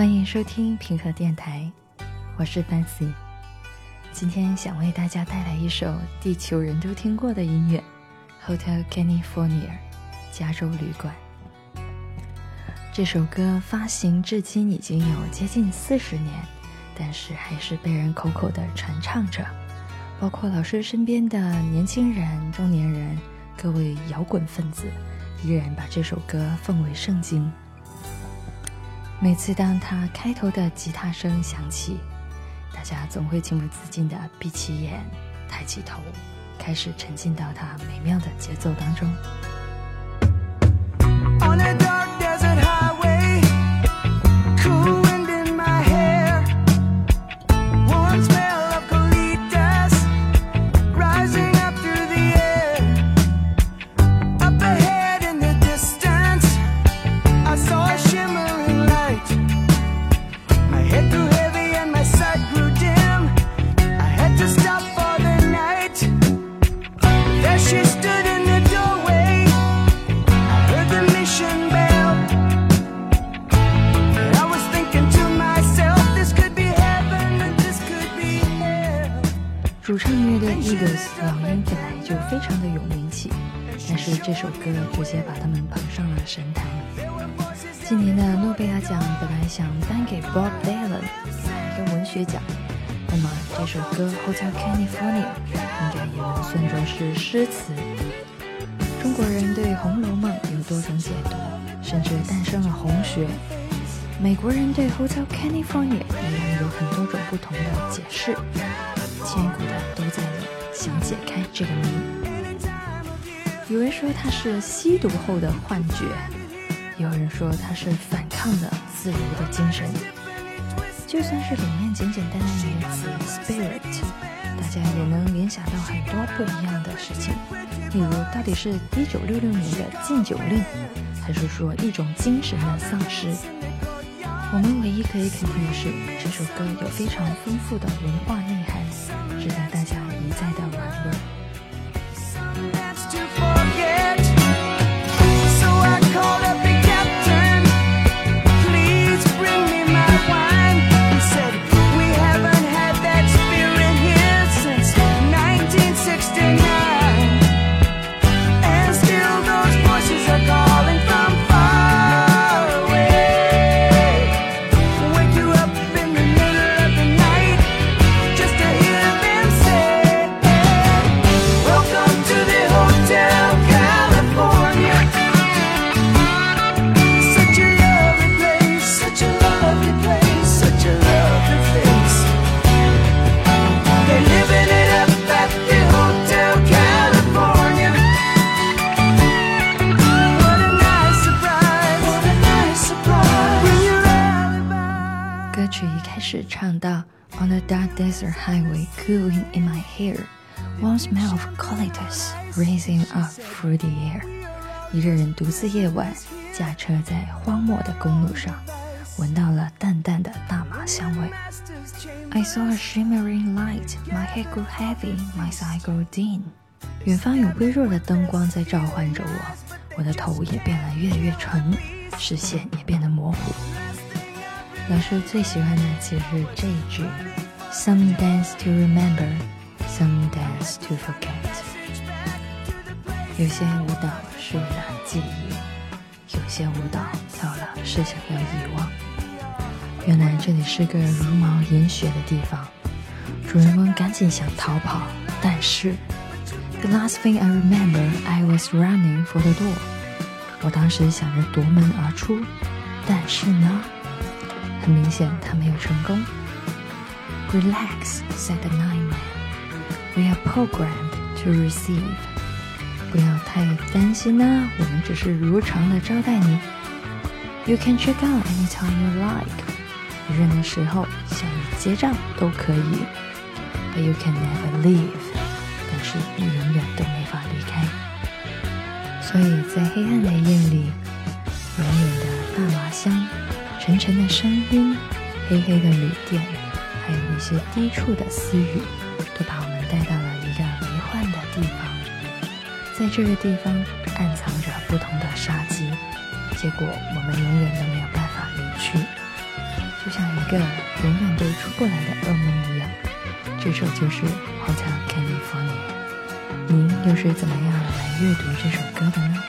欢迎收听平和电台，我是 Fancy。今天想为大家带来一首地球人都听过的音乐，《Hotel California》加州旅馆。这首歌发行至今已经有接近四十年，但是还是被人口口的传唱着，包括老师身边的年轻人、中年人，各位摇滚分子，依然把这首歌奉为圣经。每次当他开头的吉他声响起，大家总会情不自禁地闭起眼，抬起头，开始沉浸到他美妙的节奏当中。Eagles 老鹰本来就非常的有名气，但是这首歌直接把他们捧上了神坛。今年的诺贝尔奖本来想颁给 Bob Dylan 一个文学奖，那么这首歌 Hotel California 应该也能算作是诗词。中国人对《红楼梦》有多种解读，甚至诞生了红学。美国人对 Hotel California 一样有很多种不同的解释。千古的都在你想解开这个谜。有人说它是吸毒后的幻觉，有人说它是反抗的自由的精神。就算是里面简简单单一个词 spirit，大家也能联想到很多不一样的事情。例如，到底是一九六六年的禁酒令，还是说一种精神的丧失？我们唯一可以肯定的是，这首歌有非常丰富的文化内涵，值得大家一再的玩味。On the dark desert highway, cooling in my hair, one smell of colitis rising up through the air。一个人独自夜晚驾车在荒漠的公路上，闻到了淡淡的大麻香味。I saw a shimmering light, my head grew heavy, my side grew dim。远方有微弱的灯光在召唤着我，我的头也变得越来越沉，视线也变得模糊。 老师最喜欢的其实是这一句：“Some dance to remember, some dance to forget。”有些舞蹈是为了记忆，有些舞蹈跳了是想要遗忘。原来这里是个如毛饮血的地方，主人公赶紧想逃跑，但是 The last thing I remember, I was running for the door。我当时想着夺门而出，但是呢？很明显，他没有成功。Relax, said the nine man. We are programmed to receive. 不要太担心呐，我们只是如常的招待你。You can check out anytime you like. 你任何时候想结账都可以。But you can never leave. 但是你永远都没法离开。所以在黑暗的夜里，远远的。沉的声音，黑黑的旅店，还有一些低处的私语，都把我们带到了一个迷幻的地方。在这个地方暗藏着不同的杀机，结果我们永远都没有办法离去。就像一个永远都出不来的噩梦一样。这首就是《Hotel California》。您又是怎么样来阅读这首歌的呢？